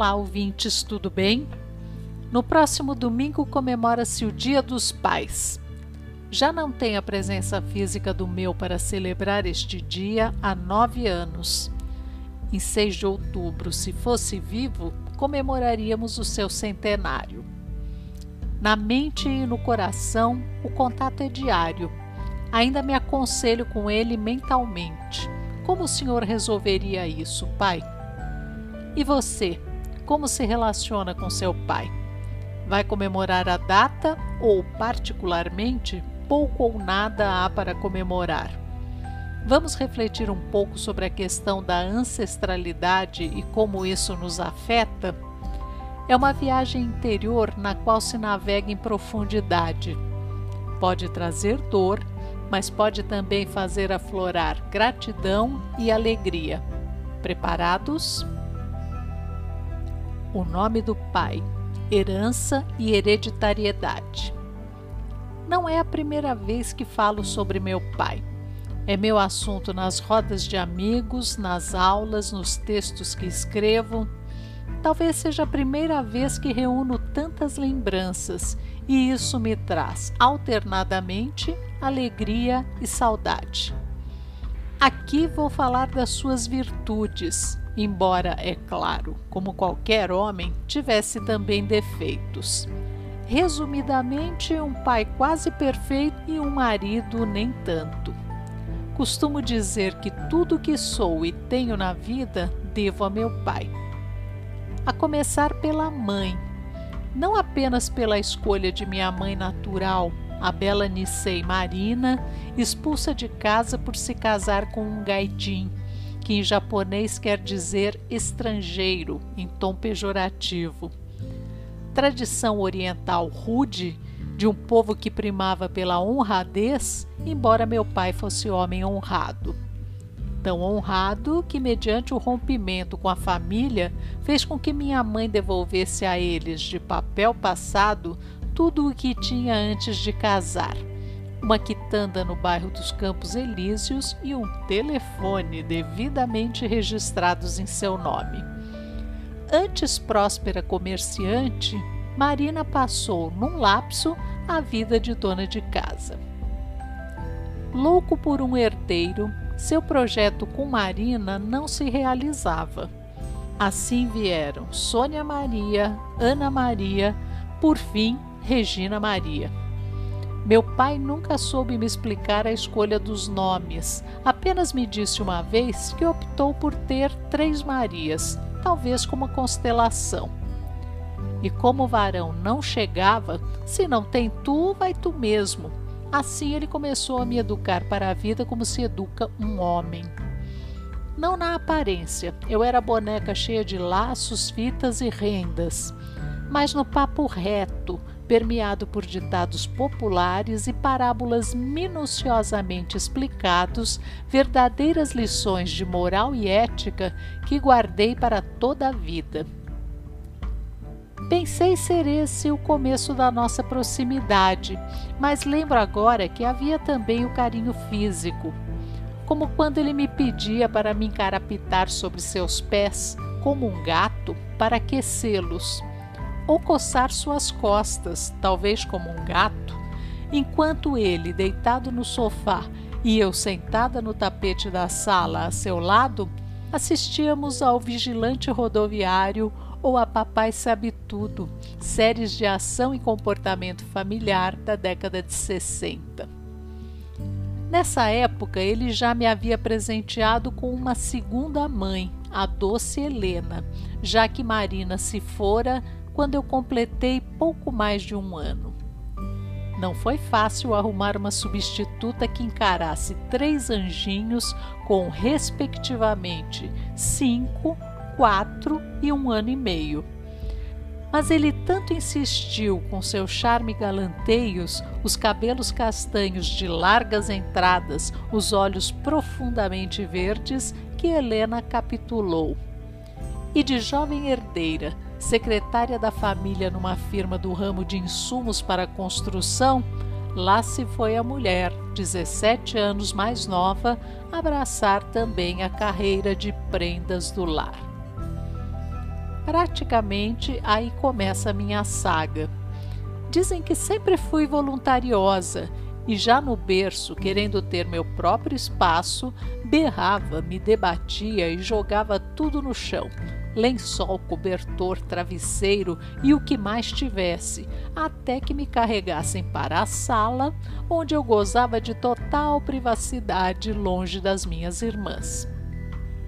Olá, ouvintes, tudo bem? No próximo domingo comemora-se o Dia dos Pais. Já não tenho a presença física do meu para celebrar este dia há nove anos. Em 6 de outubro, se fosse vivo, comemoraríamos o seu centenário. Na mente e no coração, o contato é diário. Ainda me aconselho com ele mentalmente. Como o senhor resolveria isso, pai? E você? Como se relaciona com seu pai. Vai comemorar a data ou, particularmente, pouco ou nada há para comemorar? Vamos refletir um pouco sobre a questão da ancestralidade e como isso nos afeta? É uma viagem interior na qual se navega em profundidade. Pode trazer dor, mas pode também fazer aflorar gratidão e alegria. Preparados? O nome do pai, herança e hereditariedade. Não é a primeira vez que falo sobre meu pai. É meu assunto nas rodas de amigos, nas aulas, nos textos que escrevo. Talvez seja a primeira vez que reúno tantas lembranças e isso me traz alternadamente alegria e saudade. Aqui vou falar das suas virtudes, embora, é claro, como qualquer homem, tivesse também defeitos. Resumidamente, um pai quase perfeito e um marido nem tanto. Costumo dizer que tudo que sou e tenho na vida devo a meu pai. A começar pela mãe, não apenas pela escolha de minha mãe natural, a bela Nisei Marina, expulsa de casa por se casar com um gaidin, que em japonês quer dizer estrangeiro, em tom pejorativo. Tradição oriental rude, de um povo que primava pela honradez, embora meu pai fosse homem honrado. Tão honrado que, mediante o rompimento com a família, fez com que minha mãe devolvesse a eles, de papel passado, tudo o que tinha antes de casar uma quitanda no bairro dos Campos Elíseos e um telefone devidamente registrados em seu nome. Antes próspera comerciante, Marina passou, num lapso, a vida de dona de casa. Louco por um herdeiro, seu projeto com Marina não se realizava. Assim vieram Sônia Maria, Ana Maria, por fim, Regina Maria. Meu pai nunca soube me explicar a escolha dos nomes, apenas me disse uma vez que optou por ter três Marias, talvez como constelação. E como o varão não chegava, se não tem tu, vai tu mesmo. Assim ele começou a me educar para a vida como se educa um homem. Não na aparência, eu era boneca cheia de laços, fitas e rendas, mas no papo reto, permeado por ditados populares e parábolas minuciosamente explicados, verdadeiras lições de moral e ética que guardei para toda a vida. Pensei ser esse o começo da nossa proximidade, mas lembro agora que havia também o carinho físico, como quando ele me pedia para me encarapitar sobre seus pés, como um gato, para aquecê-los ou coçar suas costas, talvez como um gato, enquanto ele, deitado no sofá, e eu sentada no tapete da sala a seu lado, assistíamos ao vigilante rodoviário ou a Papai Sabe Tudo, séries de ação e comportamento familiar da década de 60. Nessa época, ele já me havia presenteado com uma segunda mãe, a doce Helena, já que Marina se fora quando eu completei pouco mais de um ano. Não foi fácil arrumar uma substituta que encarasse três anjinhos com, respectivamente, cinco, quatro e um ano e meio. mas ele tanto insistiu com seu charme galanteios, os cabelos castanhos de largas entradas, os olhos profundamente verdes, que Helena capitulou. E de jovem herdeira, secretária da família numa firma do ramo de insumos para construção, lá se foi a mulher, 17 anos mais nova, abraçar também a carreira de prendas do lar. Praticamente aí começa a minha saga. Dizem que sempre fui voluntariosa e já no berço, querendo ter meu próprio espaço, berrava, me debatia e jogava tudo no chão. Lençol, cobertor, travesseiro e o que mais tivesse, até que me carregassem para a sala, onde eu gozava de total privacidade longe das minhas irmãs.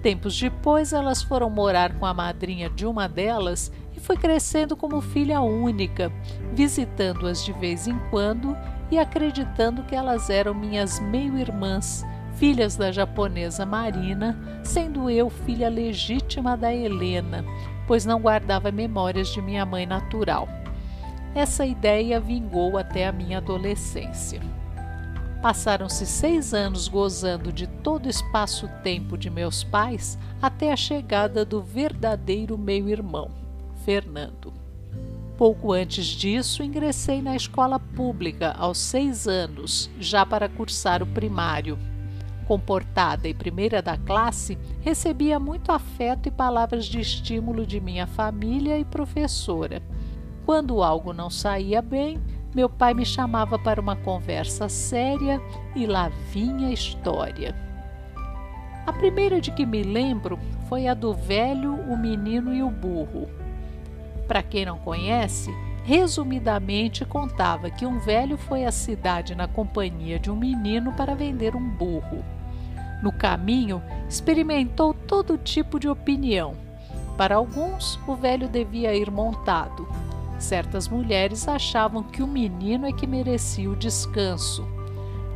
Tempos depois, elas foram morar com a madrinha de uma delas e fui crescendo como filha única, visitando-as de vez em quando e acreditando que elas eram minhas meio-irmãs, filhas da japonesa Marina, sendo eu filha legítima da Helena, pois não guardava memórias de minha mãe natural. Essa ideia vingou até a minha adolescência. Passaram-se seis anos gozando de todo o espaço-tempo de meus pais até a chegada do verdadeiro meio-irmão, Fernando. Pouco antes disso, ingressei na escola pública aos seis anos, já para cursar o primário. Comportada e primeira da classe, recebia muito afeto e palavras de estímulo de minha família e professora. Quando algo não saía bem, meu pai me chamava para uma conversa séria e lá vinha história. A primeira de que me lembro foi a do velho, o menino e o burro. Para quem não conhece, resumidamente contava que um velho foi à cidade na companhia de um menino para vender um burro. No caminho, experimentou todo tipo de opinião. Para alguns, o velho devia ir montado, Certas mulheres achavam que o menino é que merecia o descanso.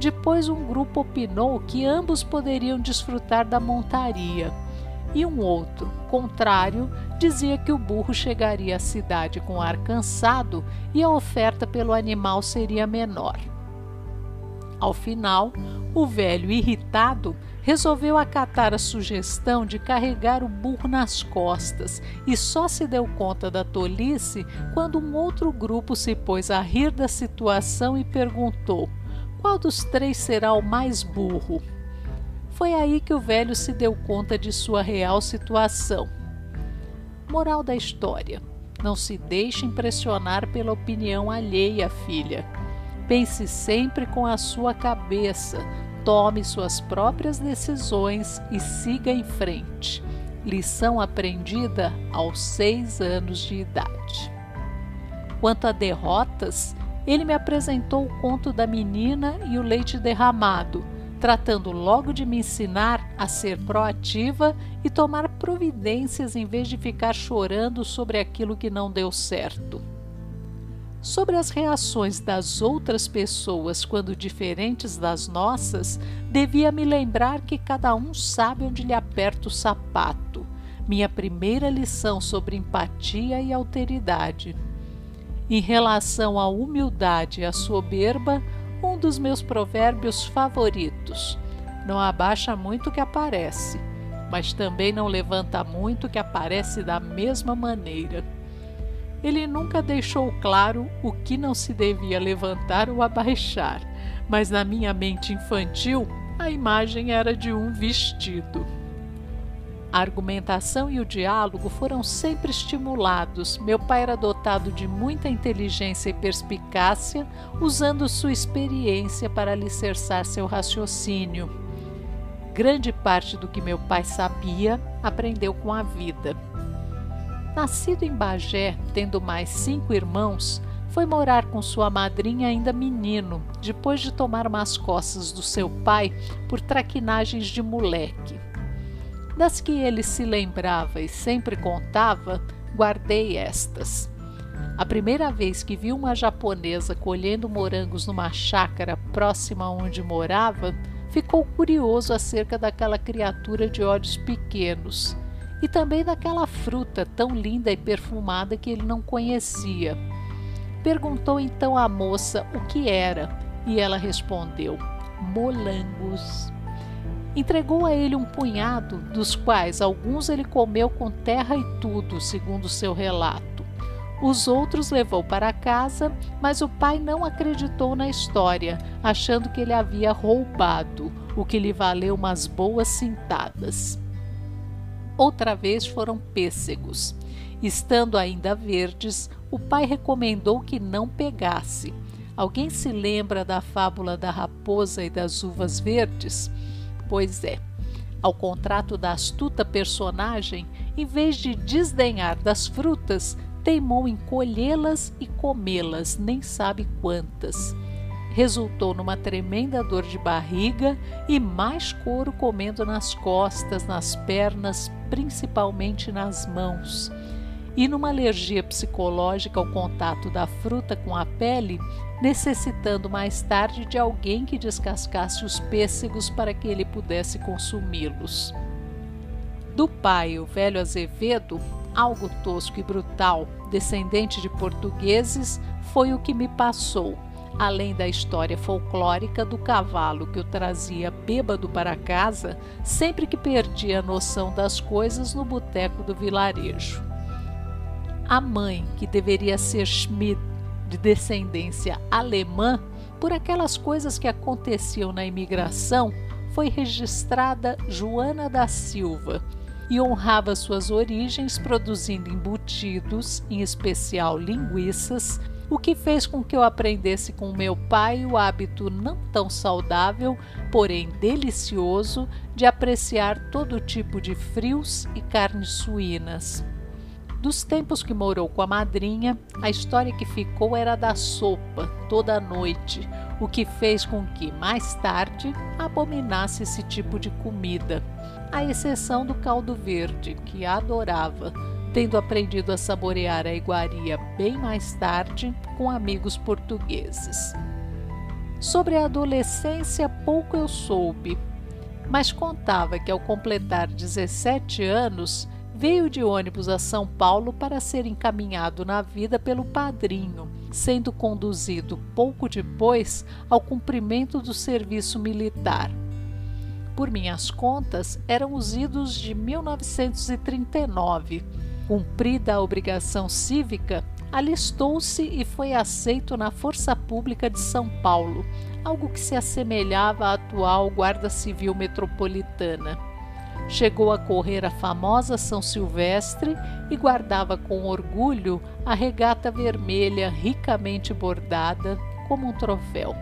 Depois, um grupo opinou que ambos poderiam desfrutar da montaria, e um outro, contrário, dizia que o burro chegaria à cidade com ar cansado e a oferta pelo animal seria menor. Ao final, o velho, irritado, resolveu acatar a sugestão de carregar o burro nas costas e só se deu conta da tolice quando um outro grupo se pôs a rir da situação e perguntou: qual dos três será o mais burro? Foi aí que o velho se deu conta de sua real situação. Moral da história: não se deixe impressionar pela opinião alheia, filha. Pense sempre com a sua cabeça, tome suas próprias decisões e siga em frente. Lição aprendida aos seis anos de idade. Quanto a derrotas, ele me apresentou o conto da menina e o leite derramado, tratando logo de me ensinar a ser proativa e tomar providências em vez de ficar chorando sobre aquilo que não deu certo. Sobre as reações das outras pessoas quando diferentes das nossas, devia me lembrar que cada um sabe onde lhe aperta o sapato. Minha primeira lição sobre empatia e alteridade. Em relação à humildade e à soberba, um dos meus provérbios favoritos. Não abaixa muito que aparece, mas também não levanta muito que aparece da mesma maneira. Ele nunca deixou claro o que não se devia levantar ou abaixar, mas na minha mente infantil a imagem era de um vestido. A argumentação e o diálogo foram sempre estimulados. Meu pai era dotado de muita inteligência e perspicácia, usando sua experiência para alicerçar seu raciocínio. Grande parte do que meu pai sabia aprendeu com a vida. Nascido em Bagé, tendo mais cinco irmãos, foi morar com sua madrinha ainda menino, depois de tomar umas costas do seu pai por traquinagens de moleque. Das que ele se lembrava e sempre contava, guardei estas. A primeira vez que vi uma japonesa colhendo morangos numa chácara próxima onde morava, ficou curioso acerca daquela criatura de olhos pequenos e também daquela fruta tão linda e perfumada que ele não conhecia. Perguntou então à moça o que era e ela respondeu: molangos. Entregou a ele um punhado, dos quais alguns ele comeu com terra e tudo, segundo seu relato. Os outros levou para casa, mas o pai não acreditou na história, achando que ele havia roubado, o que lhe valeu umas boas cintadas. Outra vez foram pêssegos. Estando ainda verdes, o pai recomendou que não pegasse. Alguém se lembra da fábula da raposa e das uvas verdes? Pois é. Ao contrato da astuta personagem, em vez de desdenhar das frutas, teimou em colhê-las e comê-las, nem sabe quantas. Resultou numa tremenda dor de barriga e mais couro comendo nas costas, nas pernas, principalmente nas mãos. E numa alergia psicológica ao contato da fruta com a pele, necessitando mais tarde de alguém que descascasse os pêssegos para que ele pudesse consumi-los. Do pai, o velho Azevedo, algo tosco e brutal, descendente de portugueses, foi o que me passou, além da história folclórica do cavalo que eu trazia bêbado para casa sempre que perdia a noção das coisas no boteco do vilarejo. A mãe, que deveria ser Schmidt, de descendência alemã, por aquelas coisas que aconteciam na imigração, foi registrada Joana da Silva, e honrava suas origens produzindo embutidos, em especial linguiças, o que fez com que eu aprendesse com meu pai o hábito não tão saudável, porém delicioso, de apreciar todo tipo de frios e carnes suínas. Dos tempos que morou com a madrinha, a história que ficou era da sopa toda noite, o que fez com que, mais tarde, abominasse esse tipo de comida à exceção do caldo verde, que adorava, tendo aprendido a saborear a iguaria bem mais tarde com amigos portugueses. Sobre a adolescência, pouco eu soube, mas contava que ao completar 17 anos, veio de ônibus a São Paulo para ser encaminhado na vida pelo padrinho, sendo conduzido pouco depois ao cumprimento do serviço militar por minhas contas, eram os idos de 1939. Cumprida a obrigação cívica, alistou-se e foi aceito na Força Pública de São Paulo, algo que se assemelhava à atual Guarda Civil Metropolitana. Chegou a correr a famosa São Silvestre e guardava com orgulho a regata vermelha ricamente bordada como um troféu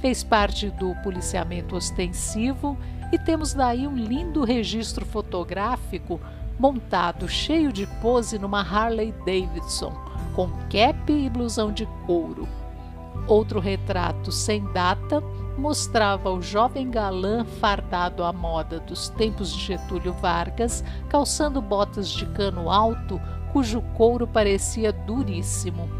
fez parte do policiamento ostensivo e temos daí um lindo registro fotográfico montado cheio de pose numa Harley Davidson, com cap e blusão de couro. Outro retrato sem data mostrava o jovem galã fardado à moda dos tempos de Getúlio Vargas, calçando botas de cano alto, cujo couro parecia duríssimo.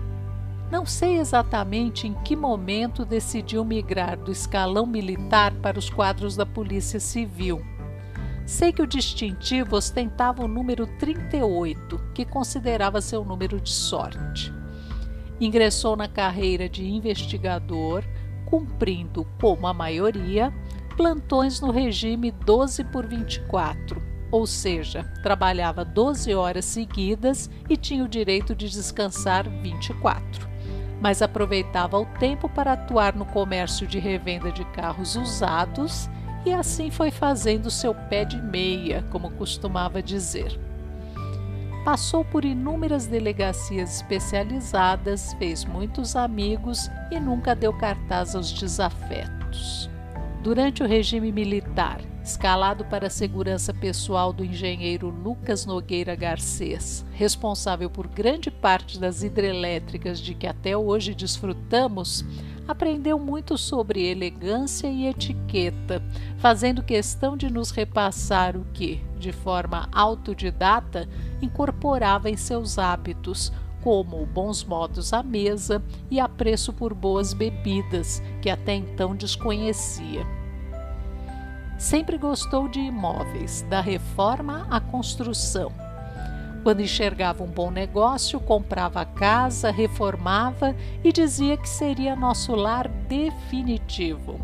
Não sei exatamente em que momento decidiu migrar do escalão militar para os quadros da Polícia Civil. Sei que o distintivo ostentava o número 38, que considerava seu número de sorte. Ingressou na carreira de investigador, cumprindo, como a maioria, plantões no regime 12 por 24, ou seja, trabalhava 12 horas seguidas e tinha o direito de descansar 24 mas aproveitava o tempo para atuar no comércio de revenda de carros usados e assim foi fazendo seu pé de meia, como costumava dizer. Passou por inúmeras delegacias especializadas, fez muitos amigos e nunca deu cartaz aos desafetos. Durante o regime militar, escalado para a segurança pessoal do engenheiro Lucas Nogueira Garcês, responsável por grande parte das hidrelétricas de que até hoje desfrutamos, aprendeu muito sobre elegância e etiqueta, fazendo questão de nos repassar o que, de forma autodidata, incorporava em seus hábitos, como bons modos à mesa e apreço por boas bebidas, que até então desconhecia. Sempre gostou de imóveis, da reforma à construção. Quando enxergava um bom negócio, comprava a casa, reformava e dizia que seria nosso lar definitivo.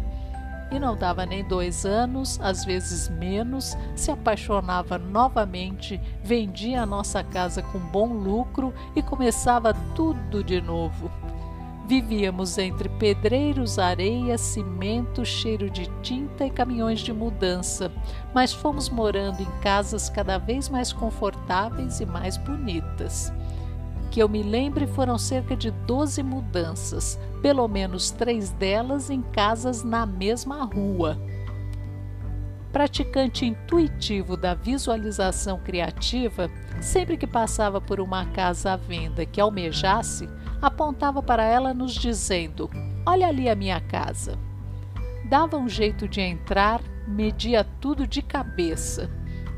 E não dava nem dois anos, às vezes menos, se apaixonava novamente, vendia a nossa casa com bom lucro e começava tudo de novo. Vivíamos entre pedreiros, areia, cimento, cheiro de tinta e caminhões de mudança, mas fomos morando em casas cada vez mais confortáveis e mais bonitas. Que eu me lembre foram cerca de 12 mudanças, pelo menos três delas em casas na mesma rua. Praticante intuitivo da visualização criativa, sempre que passava por uma casa à venda que almejasse, apontava para ela, nos dizendo: Olha ali a minha casa. Dava um jeito de entrar, media tudo de cabeça.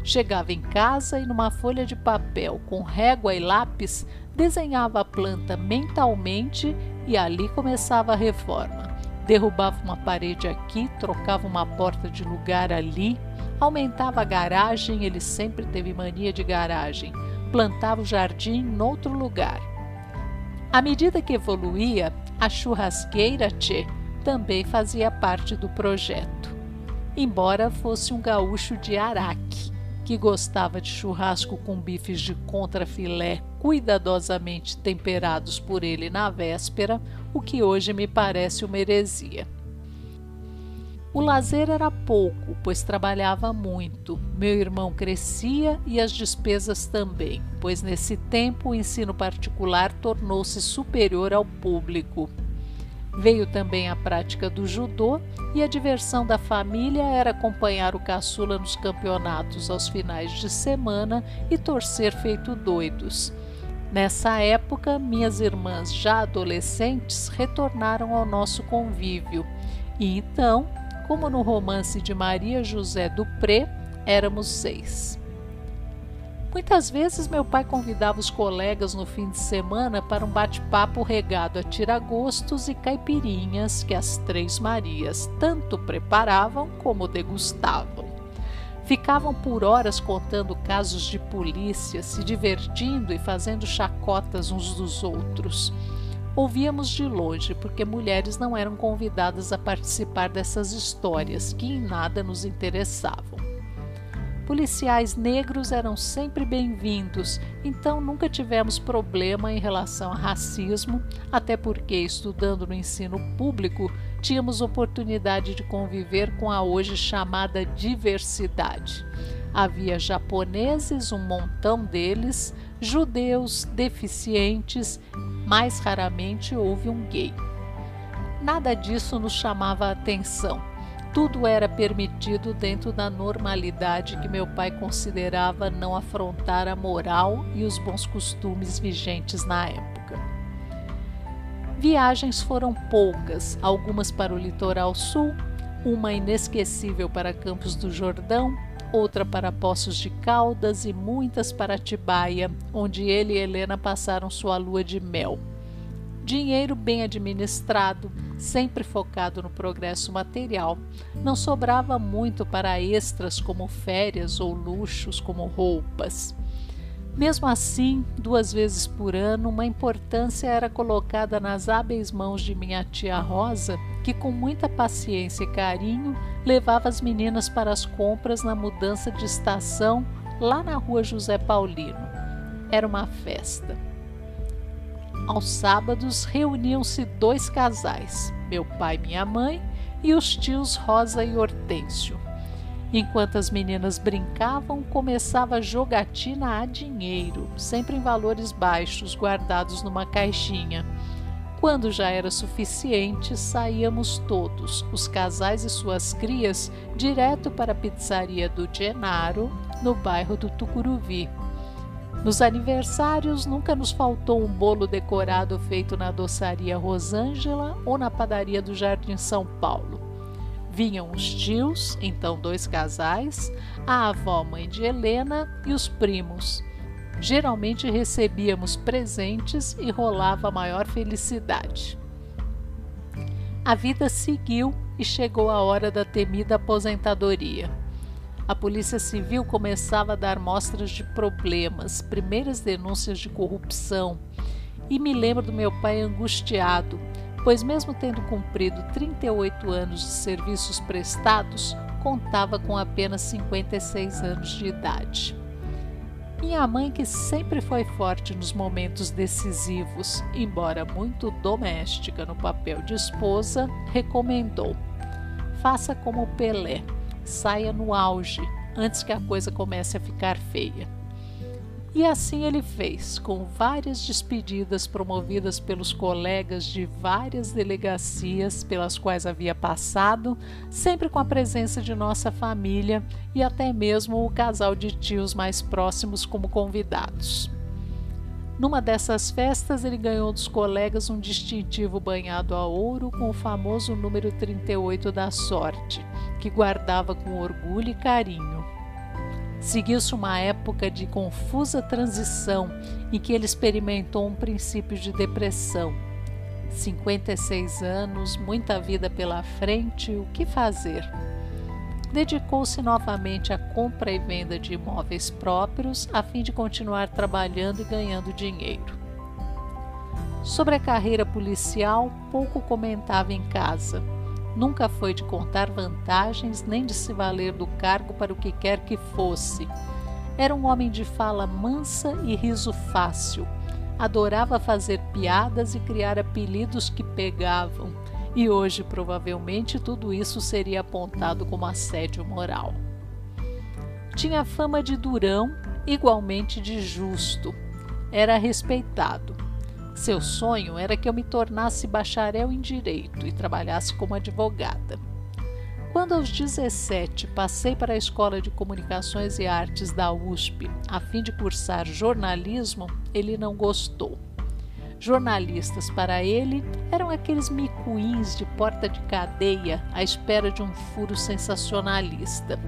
Chegava em casa e, numa folha de papel com régua e lápis, desenhava a planta mentalmente e ali começava a reforma. Derrubava uma parede aqui, trocava uma porta de lugar ali, aumentava a garagem, ele sempre teve mania de garagem, plantava o jardim em outro lugar. À medida que evoluía, a churrasqueira Tchê também fazia parte do projeto. Embora fosse um gaúcho de Araque, que gostava de churrasco com bifes de contrafilé cuidadosamente temperados por ele na véspera, o que hoje me parece uma heresia. O lazer era pouco, pois trabalhava muito. Meu irmão crescia e as despesas também, pois nesse tempo o ensino particular tornou-se superior ao público. Veio também a prática do judô e a diversão da família era acompanhar o caçula nos campeonatos aos finais de semana e torcer feito doidos. Nessa época, minhas irmãs já adolescentes retornaram ao nosso convívio e então como no romance de Maria José Dupré, éramos seis. Muitas vezes meu pai convidava os colegas no fim de semana para um bate-papo regado a tiragostos e caipirinhas que as Três Marias tanto preparavam como degustavam. Ficavam por horas contando casos de polícia, se divertindo e fazendo chacotas uns dos outros. Ouvíamos de longe, porque mulheres não eram convidadas a participar dessas histórias que em nada nos interessavam. Policiais negros eram sempre bem-vindos, então nunca tivemos problema em relação a racismo, até porque, estudando no ensino público, tínhamos oportunidade de conviver com a hoje chamada diversidade. Havia japoneses, um montão deles, judeus, deficientes, mais raramente houve um gay. Nada disso nos chamava a atenção. Tudo era permitido dentro da normalidade que meu pai considerava não afrontar a moral e os bons costumes vigentes na época. Viagens foram poucas, algumas para o litoral sul, uma inesquecível para Campos do Jordão, outra para Poços de Caldas e muitas para Atibaia, onde ele e Helena passaram sua lua de mel. Dinheiro bem administrado, sempre focado no progresso material, não sobrava muito para extras como férias ou luxos como roupas. Mesmo assim, duas vezes por ano, uma importância era colocada nas hábeis mãos de minha tia Rosa, que com muita paciência e carinho levava as meninas para as compras na mudança de estação lá na rua José Paulino. Era uma festa. Aos sábados reuniam-se dois casais, meu pai e minha mãe, e os tios Rosa e Hortêncio. Enquanto as meninas brincavam, começava a jogatina a dinheiro, sempre em valores baixos, guardados numa caixinha. Quando já era suficiente, saíamos todos, os casais e suas crias, direto para a pizzaria do Genaro, no bairro do Tucuruvi. Nos aniversários, nunca nos faltou um bolo decorado feito na doçaria Rosângela ou na padaria do Jardim São Paulo. Vinham os tios, então dois casais, a avó mãe de Helena e os primos. Geralmente recebíamos presentes e rolava maior felicidade. A vida seguiu e chegou a hora da temida aposentadoria. A Polícia Civil começava a dar mostras de problemas, primeiras denúncias de corrupção, e me lembro do meu pai angustiado, pois, mesmo tendo cumprido 38 anos de serviços prestados, contava com apenas 56 anos de idade. Minha mãe, que sempre foi forte nos momentos decisivos, embora muito doméstica no papel de esposa, recomendou: faça como Pelé, saia no auge antes que a coisa comece a ficar feia. E assim ele fez, com várias despedidas promovidas pelos colegas de várias delegacias pelas quais havia passado, sempre com a presença de nossa família e até mesmo o casal de tios mais próximos como convidados. Numa dessas festas, ele ganhou dos colegas um distintivo banhado a ouro com o famoso número 38 da sorte, que guardava com orgulho e carinho. Seguiu-se uma época de confusa transição em que ele experimentou um princípio de depressão. 56 anos, muita vida pela frente, o que fazer? Dedicou-se novamente à compra e venda de imóveis próprios a fim de continuar trabalhando e ganhando dinheiro. Sobre a carreira policial, pouco comentava em casa Nunca foi de contar vantagens nem de se valer do cargo para o que quer que fosse. Era um homem de fala mansa e riso fácil. Adorava fazer piadas e criar apelidos que pegavam. E hoje, provavelmente, tudo isso seria apontado como assédio moral. Tinha fama de durão, igualmente de justo. Era respeitado seu sonho era que eu me tornasse bacharel em direito e trabalhasse como advogada. Quando aos 17 passei para a Escola de Comunicações e Artes da USP a fim de cursar jornalismo, ele não gostou. Jornalistas para ele eram aqueles micuins de porta de cadeia à espera de um furo sensacionalista.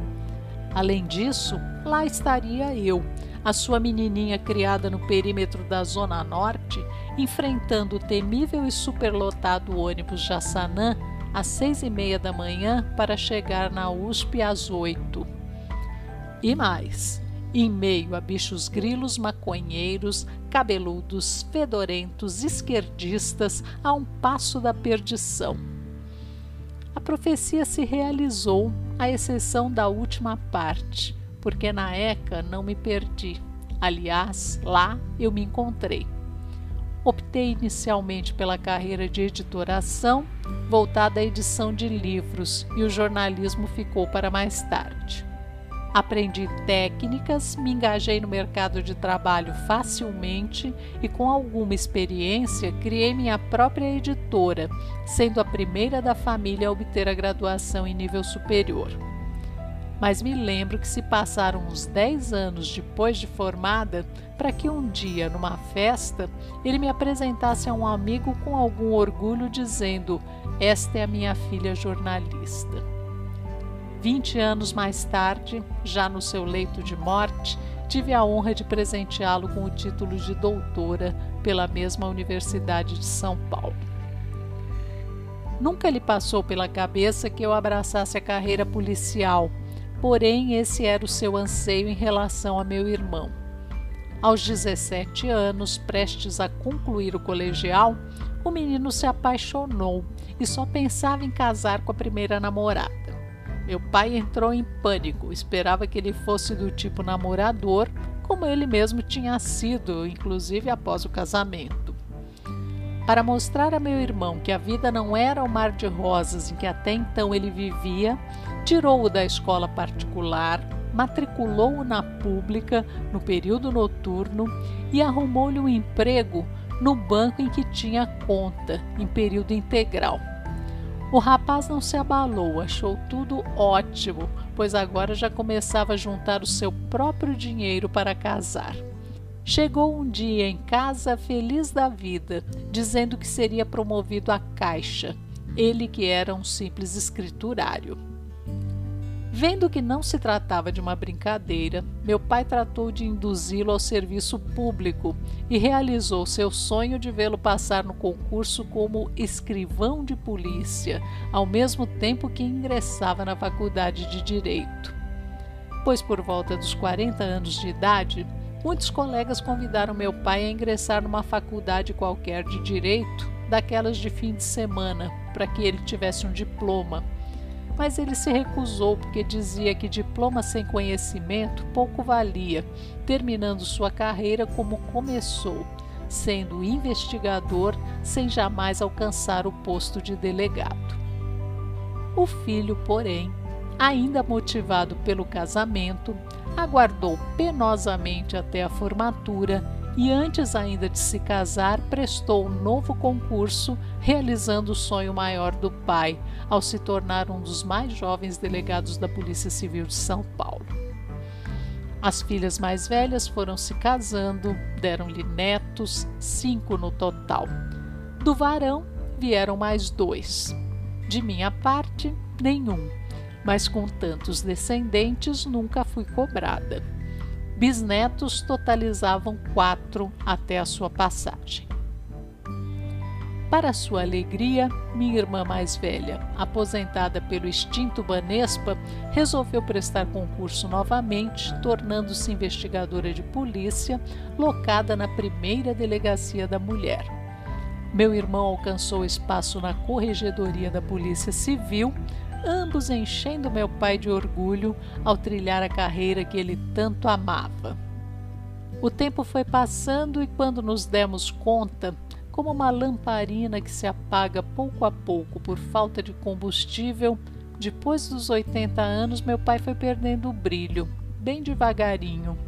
Além disso, lá estaria eu, a sua menininha criada no perímetro da Zona Norte, enfrentando o temível e superlotado ônibus Jassanã às seis e meia da manhã para chegar na USP às oito. E mais, em meio a bichos grilos maconheiros, cabeludos, fedorentos, esquerdistas, a um passo da perdição. A profecia se realizou, à exceção da última parte porque na ECA não me perdi. Aliás, lá eu me encontrei. Optei inicialmente pela carreira de editoração, voltada à edição de livros, e o jornalismo ficou para mais tarde. Aprendi técnicas, me engajei no mercado de trabalho facilmente e, com alguma experiência, criei minha própria editora, sendo a primeira da família a obter a graduação em nível superior mas me lembro que se passaram uns 10 anos depois de formada para que um dia, numa festa, ele me apresentasse a um amigo com algum orgulho, dizendo: Esta é a minha filha jornalista. Vinte anos mais tarde, já no seu leito de morte, tive a honra de presenteá-lo com o título de doutora pela mesma Universidade de São Paulo. Nunca lhe passou pela cabeça que eu abraçasse a carreira policial porém esse era o seu anseio em relação a meu irmão. Aos 17 anos, prestes a concluir o colegial, o menino se apaixonou e só pensava em casar com a primeira namorada. Meu pai entrou em pânico, esperava que ele fosse do tipo namorador, como ele mesmo tinha sido, inclusive após o casamento. Para mostrar a meu irmão que a vida não era o mar de rosas em que até então ele vivia, tirou-o da escola particular, matriculou-o na pública no período noturno e arrumou-lhe um emprego no banco em que tinha conta, em período integral. O rapaz não se abalou, achou tudo ótimo, pois agora já começava a juntar o seu próprio dinheiro para casar. Chegou um dia em casa feliz da vida, dizendo que seria promovido à caixa, ele que era um simples escriturário. Vendo que não se tratava de uma brincadeira, meu pai tratou de induzi-lo ao serviço público e realizou seu sonho de vê-lo passar no concurso como escrivão de polícia, ao mesmo tempo que ingressava na faculdade de Direito. Pois, por volta dos 40 anos de idade, muitos colegas convidaram meu pai a ingressar numa faculdade qualquer de Direito, daquelas de fim de semana, para que ele tivesse um diploma mas ele se recusou porque dizia que diploma sem conhecimento pouco valia, terminando sua carreira como começou, sendo investigador sem jamais alcançar o posto de delegado. O filho, porém, ainda motivado pelo casamento, aguardou penosamente até a formatura e antes ainda de se casar, prestou um novo concurso, realizando o sonho maior do pai, ao se tornar um dos mais jovens delegados da Polícia Civil de São Paulo. As filhas mais velhas foram se casando, deram-lhe netos, cinco no total. Do varão vieram mais dois. De minha parte, nenhum, mas com tantos descendentes nunca fui cobrada bisnetos totalizavam quatro até a sua passagem. Para sua alegria, minha irmã mais velha, aposentada pelo extinto Banespa, resolveu prestar concurso novamente, tornando-se investigadora de polícia, locada na primeira delegacia da mulher. Meu irmão alcançou espaço na corregedoria da Polícia Civil, ambos enchendo meu pai de orgulho ao trilhar a carreira que ele tanto amava. O tempo foi passando e quando nos demos conta, como uma lamparina que se apaga pouco a pouco por falta de combustível, depois dos 80 anos meu pai foi perdendo o brilho, bem devagarinho.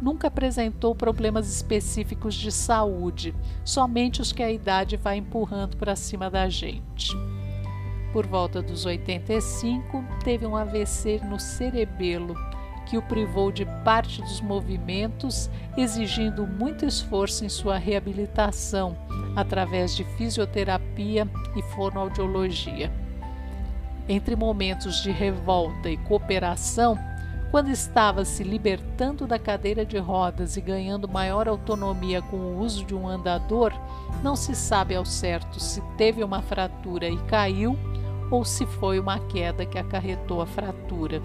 Nunca apresentou problemas específicos de saúde, somente os que a idade vai empurrando para cima da gente. Por volta dos 85, teve um AVC no cerebelo que o privou de parte dos movimentos, exigindo muito esforço em sua reabilitação através de fisioterapia e fonoaudiologia. Entre momentos de revolta e cooperação, quando estava se libertando da cadeira de rodas e ganhando maior autonomia com o uso de um andador, não se sabe ao certo se teve uma fratura e caiu ou se foi uma queda que acarretou a fratura.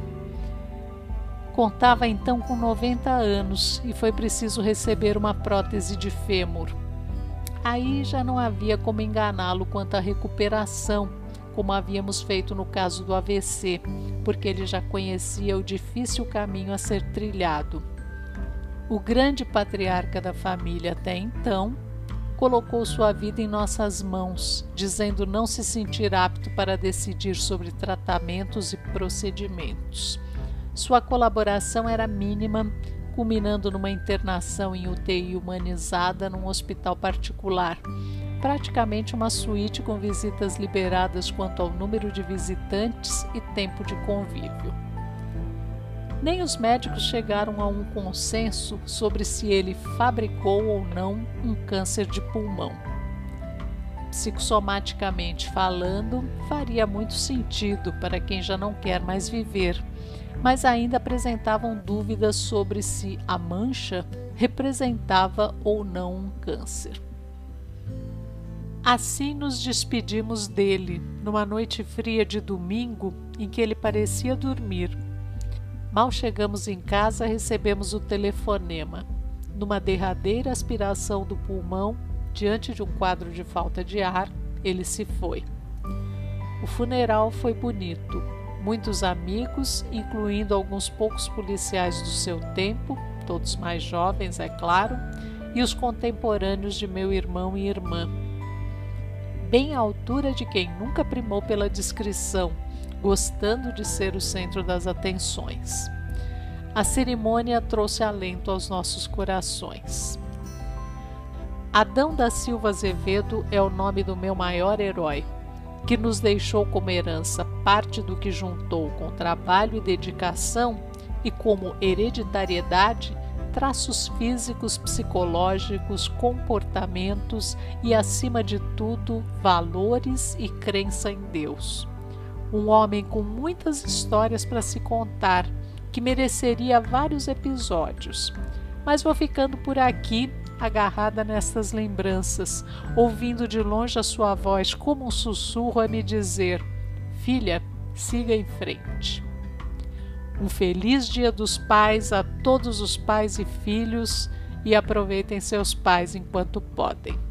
Contava então com 90 anos e foi preciso receber uma prótese de fêmur. Aí já não havia como enganá-lo quanto à recuperação, como havíamos feito no caso do AVC, porque ele já conhecia o difícil caminho a ser trilhado. O grande patriarca da família até então colocou sua vida em nossas mãos, dizendo não se sentir apto para decidir sobre tratamentos e procedimentos. Sua colaboração era mínima, culminando numa internação em UTI humanizada num hospital particular, praticamente uma suíte com visitas liberadas quanto ao número de visitantes e tempo de convívio. Nem os médicos chegaram a um consenso sobre se ele fabricou ou não um câncer de pulmão. Psicossomaticamente falando, faria muito sentido para quem já não quer mais viver, mas ainda apresentavam dúvidas sobre se a mancha representava ou não um câncer. Assim nos despedimos dele, numa noite fria de domingo em que ele parecia dormir Mal chegamos em casa, recebemos o telefonema. Numa derradeira aspiração do pulmão, diante de um quadro de falta de ar, ele se foi. O funeral foi bonito. Muitos amigos, incluindo alguns poucos policiais do seu tempo, todos mais jovens, é claro, e os contemporâneos de meu irmão e irmã. Bem à altura de quem nunca primou pela discrição, gostando de ser o centro das atenções. A cerimônia trouxe alento aos nossos corações. Adão da Silva Azevedo é o nome do meu maior herói, que nos deixou como herança parte do que juntou com trabalho e dedicação e como hereditariedade traços físicos, psicológicos, comportamentos e, acima de tudo, valores e crença em Deus Um homem com muitas histórias para se contar, que mereceria vários episódios. Mas vou ficando por aqui, agarrada nestas lembranças, ouvindo de longe a sua voz como um sussurro a me dizer: Filha, siga em frente. Um feliz Dia dos Pais a todos os pais e filhos e aproveitem seus pais enquanto podem.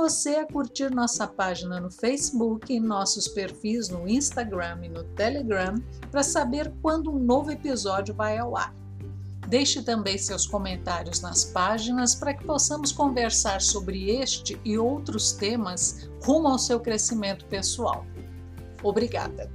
Você a curtir nossa página no Facebook e nossos perfis no Instagram e no Telegram para saber quando um novo episódio vai ao ar. Deixe também seus comentários nas páginas para que possamos conversar sobre este e outros temas rumo ao seu crescimento pessoal. Obrigada!